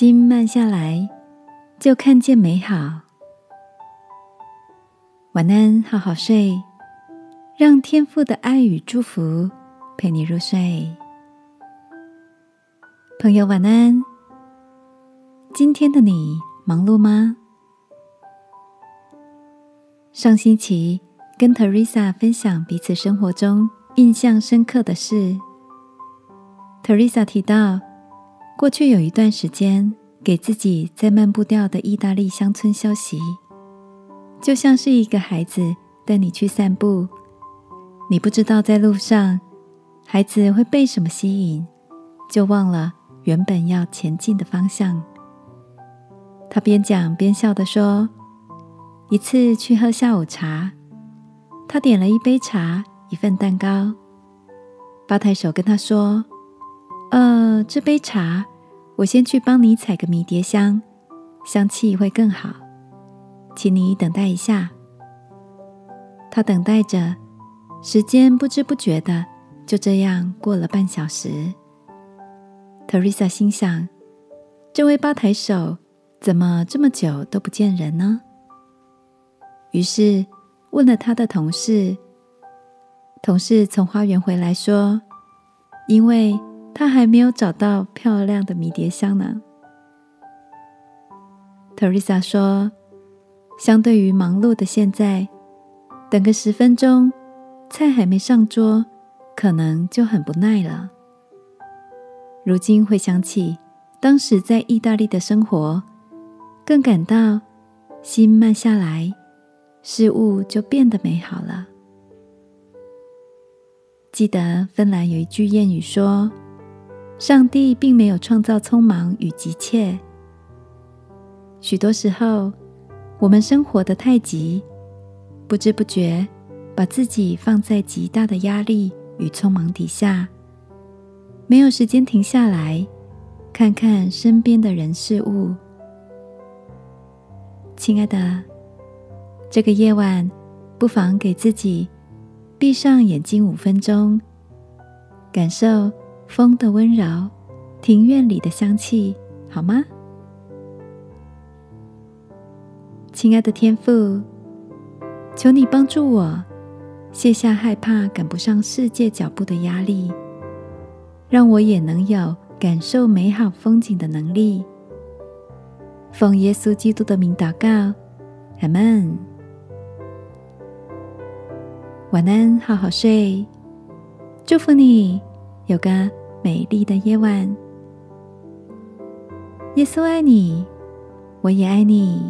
心慢下来，就看见美好。晚安，好好睡，让天父的爱与祝福陪你入睡。朋友，晚安。今天的你忙碌吗？上星期跟 Teresa 分享彼此生活中印象深刻的事。Teresa 提到，过去有一段时间，给自己在漫步掉的意大利乡村休息，就像是一个孩子带你去散步，你不知道在路上，孩子会被什么吸引，就忘了。原本要前进的方向，他边讲边笑的说：“一次去喝下午茶，他点了一杯茶，一份蛋糕。吧台手跟他说：‘呃，这杯茶我先去帮你采个迷迭香，香气会更好，请你等待一下。’他等待着，时间不知不觉的就这样过了半小时。” Teresa 心想：“这位吧台手怎么这么久都不见人呢？”于是问了他的同事。同事从花园回来说：“因为他还没有找到漂亮的迷迭香呢。”Teresa 说：“相对于忙碌的现在，等个十分钟，菜还没上桌，可能就很不耐了。”如今回想起当时在意大利的生活，更感到心慢下来，事物就变得美好了。记得芬兰有一句谚语说：“上帝并没有创造匆忙与急切。”许多时候，我们生活的太急，不知不觉把自己放在极大的压力与匆忙底下。没有时间停下来，看看身边的人事物。亲爱的，这个夜晚，不妨给自己闭上眼睛五分钟，感受风的温柔，庭院里的香气，好吗？亲爱的天父，求你帮助我卸下害怕赶不上世界脚步的压力。让我也能有感受美好风景的能力。奉耶稣基督的名祷告，阿门。晚安，好好睡。祝福你有个美丽的夜晚。耶稣爱你，我也爱你。